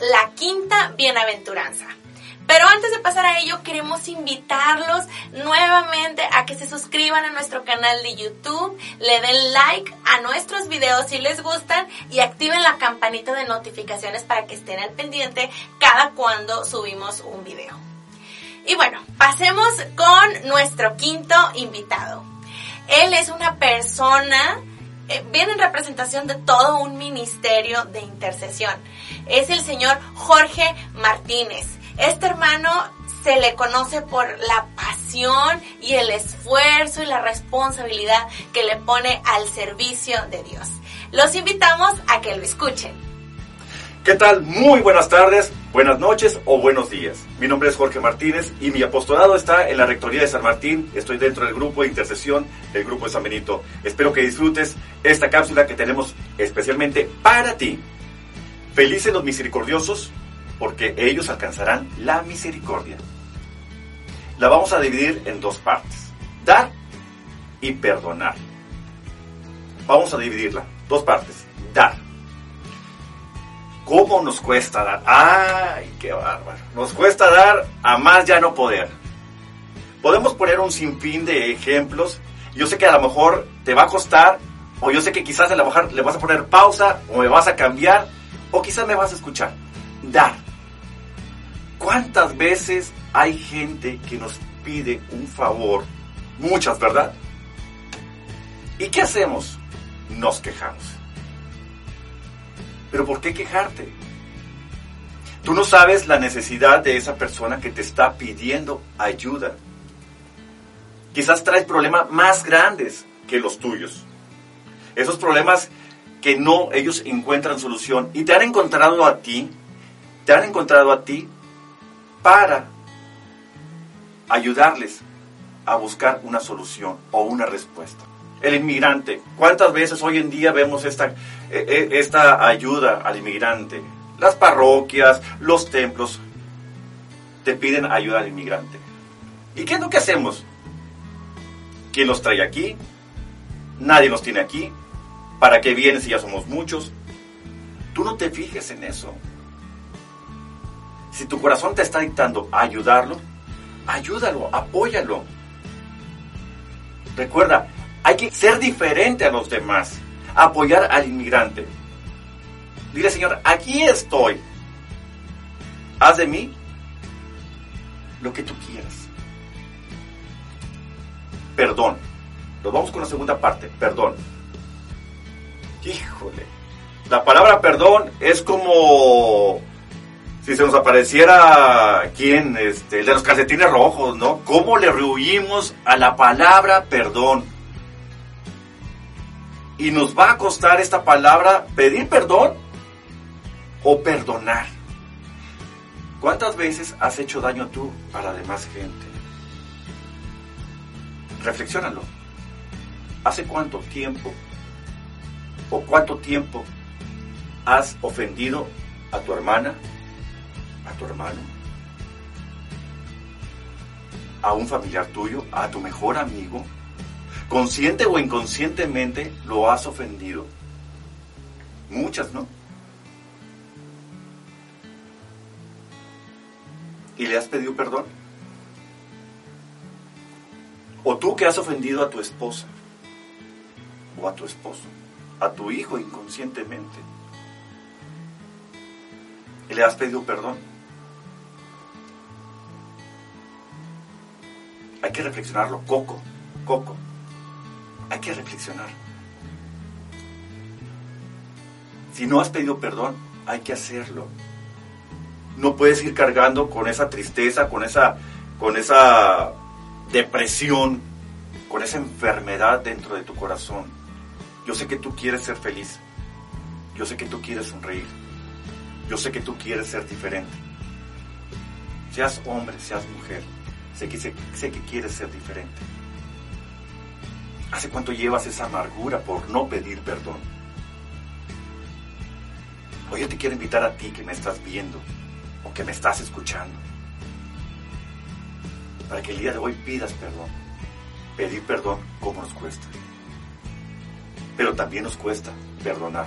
La quinta bienaventuranza. Pero antes de pasar a ello, queremos invitarlos nuevamente a que se suscriban a nuestro canal de YouTube, le den like a nuestros videos si les gustan y activen la campanita de notificaciones para que estén al pendiente cada cuando subimos un video. Y bueno, pasemos con nuestro quinto invitado. Él es una persona eh, viene en representación de todo un ministerio de intercesión. Es el señor Jorge Martínez. Este hermano se le conoce por la pasión y el esfuerzo y la responsabilidad que le pone al servicio de Dios. Los invitamos a que lo escuchen. ¿Qué tal? Muy buenas tardes, buenas noches o buenos días. Mi nombre es Jorge Martínez y mi apostolado está en la Rectoría de San Martín. Estoy dentro del grupo de intercesión del Grupo de San Benito. Espero que disfrutes esta cápsula que tenemos especialmente para ti. Felices los misericordiosos porque ellos alcanzarán la misericordia. La vamos a dividir en dos partes. Dar y perdonar. Vamos a dividirla. Dos partes. Dar ¿Cómo nos cuesta dar? ¡Ay, qué bárbaro! Nos cuesta dar a más ya no poder. Podemos poner un sinfín de ejemplos. Yo sé que a lo mejor te va a costar, o yo sé que quizás a lo mejor le vas a poner pausa, o me vas a cambiar, o quizás me vas a escuchar. Dar. ¿Cuántas veces hay gente que nos pide un favor? Muchas, ¿verdad? ¿Y qué hacemos? Nos quejamos. Pero ¿por qué quejarte? Tú no sabes la necesidad de esa persona que te está pidiendo ayuda. Quizás traes problemas más grandes que los tuyos. Esos problemas que no ellos encuentran solución y te han encontrado a ti, te han encontrado a ti para ayudarles a buscar una solución o una respuesta el inmigrante. ¿Cuántas veces hoy en día vemos esta, eh, eh, esta ayuda al inmigrante? Las parroquias, los templos te piden ayuda al inmigrante. ¿Y qué es lo que hacemos? ¿Quién los trae aquí? Nadie los tiene aquí. ¿Para qué vienes si ya somos muchos? Tú no te fijes en eso. Si tu corazón te está dictando ayudarlo, ayúdalo, apóyalo. Recuerda, hay que ser diferente a los demás, apoyar al inmigrante. Dile, Señor, aquí estoy. Haz de mí lo que tú quieras. Perdón. Nos vamos con la segunda parte, perdón. Híjole. La palabra perdón es como si se nos apareciera quién, este, el de los calcetines rojos, ¿no? ¿Cómo le rehuimos a la palabra perdón? Y nos va a costar esta palabra pedir perdón o perdonar. ¿Cuántas veces has hecho daño tú a la demás gente? Reflexiónalo. ¿Hace cuánto tiempo o cuánto tiempo has ofendido a tu hermana, a tu hermano, a un familiar tuyo, a tu mejor amigo? Consciente o inconscientemente lo has ofendido. Muchas, ¿no? ¿Y le has pedido perdón? ¿O tú que has ofendido a tu esposa? ¿O a tu esposo? ¿A tu hijo inconscientemente? ¿Y le has pedido perdón? Hay que reflexionarlo. Coco, Coco hay que reflexionar. Si no has pedido perdón, hay que hacerlo. no puedes ir cargando con esa tristeza, con esa, con esa depresión, con esa enfermedad dentro de tu corazón. Yo sé que tú quieres ser feliz. Yo sé que tú quieres sonreír. Yo sé que tú quieres ser diferente. Seas hombre, seas mujer. Sé que, sé, sé que quieres ser diferente. ¿Hace cuánto llevas esa amargura por no pedir perdón? Hoy yo te quiero invitar a ti que me estás viendo o que me estás escuchando. Para que el día de hoy pidas perdón. Pedir perdón como nos cuesta. Pero también nos cuesta perdonar.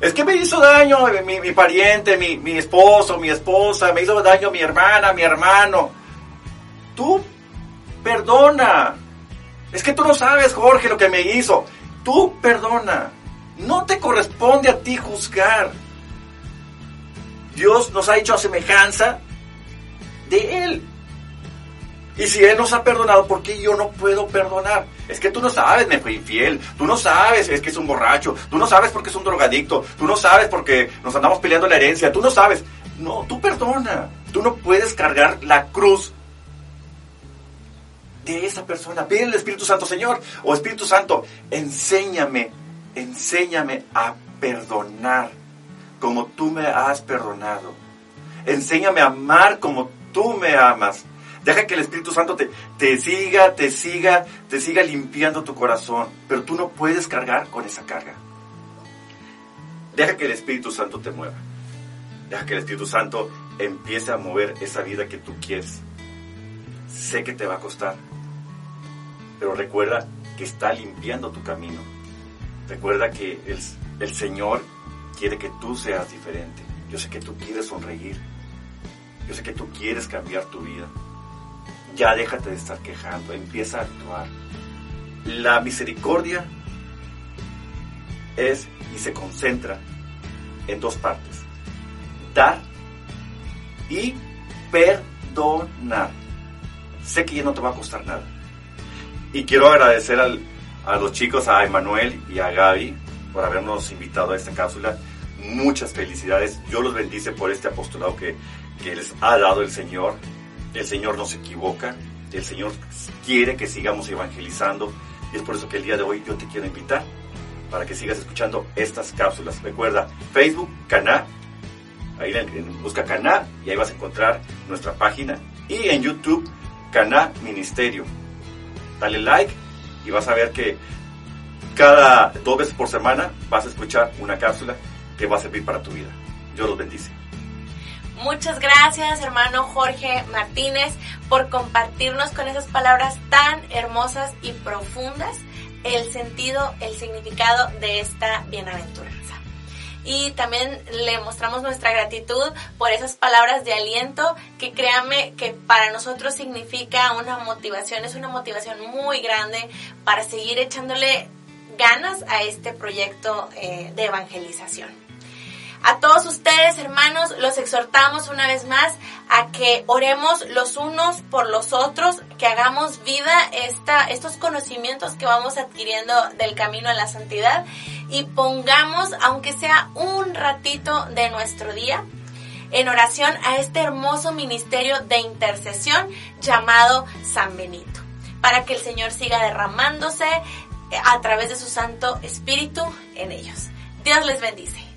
Es que me hizo daño mi, mi pariente, mi, mi esposo, mi esposa, me hizo daño mi hermana, mi hermano. Tú perdona. Es que tú no sabes, Jorge, lo que me hizo. Tú perdona. No te corresponde a ti juzgar. Dios nos ha hecho a semejanza de Él. Y si Él nos ha perdonado, ¿por qué yo no puedo perdonar? Es que tú no sabes, me fue infiel. Tú no sabes, es que es un borracho. Tú no sabes porque es un drogadicto. Tú no sabes porque nos andamos peleando la herencia. Tú no sabes. No, tú perdona. Tú no puedes cargar la cruz de esa persona. Pide al Espíritu Santo, Señor, o Espíritu Santo, enséñame, enséñame a perdonar como tú me has perdonado. Enséñame a amar como tú me amas. Deja que el Espíritu Santo te, te siga, te siga, te siga limpiando tu corazón. Pero tú no puedes cargar con esa carga. Deja que el Espíritu Santo te mueva. Deja que el Espíritu Santo empiece a mover esa vida que tú quieres. Sé que te va a costar. Pero recuerda que está limpiando tu camino. Recuerda que el, el Señor quiere que tú seas diferente. Yo sé que tú quieres sonreír. Yo sé que tú quieres cambiar tu vida. Ya déjate de estar quejando, empieza a actuar. La misericordia es y se concentra en dos partes. Dar y perdonar. Sé que ya no te va a costar nada. Y quiero agradecer al, a los chicos, a Emanuel y a Gaby, por habernos invitado a esta cápsula. Muchas felicidades. Yo los bendice por este apostolado que, que les ha dado el Señor. El Señor no se equivoca. El Señor quiere que sigamos evangelizando. Y es por eso que el día de hoy yo te quiero invitar para que sigas escuchando estas cápsulas. Recuerda, Facebook, Caná. Ahí busca Caná y ahí vas a encontrar nuestra página. Y en YouTube, Caná Ministerio. Dale like y vas a ver que cada dos veces por semana vas a escuchar una cápsula que va a servir para tu vida. Dios los bendice. Muchas gracias, hermano Jorge Martínez, por compartirnos con esas palabras tan hermosas y profundas el sentido, el significado de esta bienaventuranza. Y también le mostramos nuestra gratitud por esas palabras de aliento que créanme que para nosotros significa una motivación, es una motivación muy grande para seguir echándole ganas a este proyecto eh, de evangelización. A todos ustedes, hermanos, los exhortamos una vez más a que oremos los unos por los otros, que hagamos vida esta, estos conocimientos que vamos adquiriendo del camino a la santidad y pongamos, aunque sea un ratito de nuestro día, en oración a este hermoso ministerio de intercesión llamado San Benito, para que el Señor siga derramándose a través de su Santo Espíritu en ellos. Dios les bendice.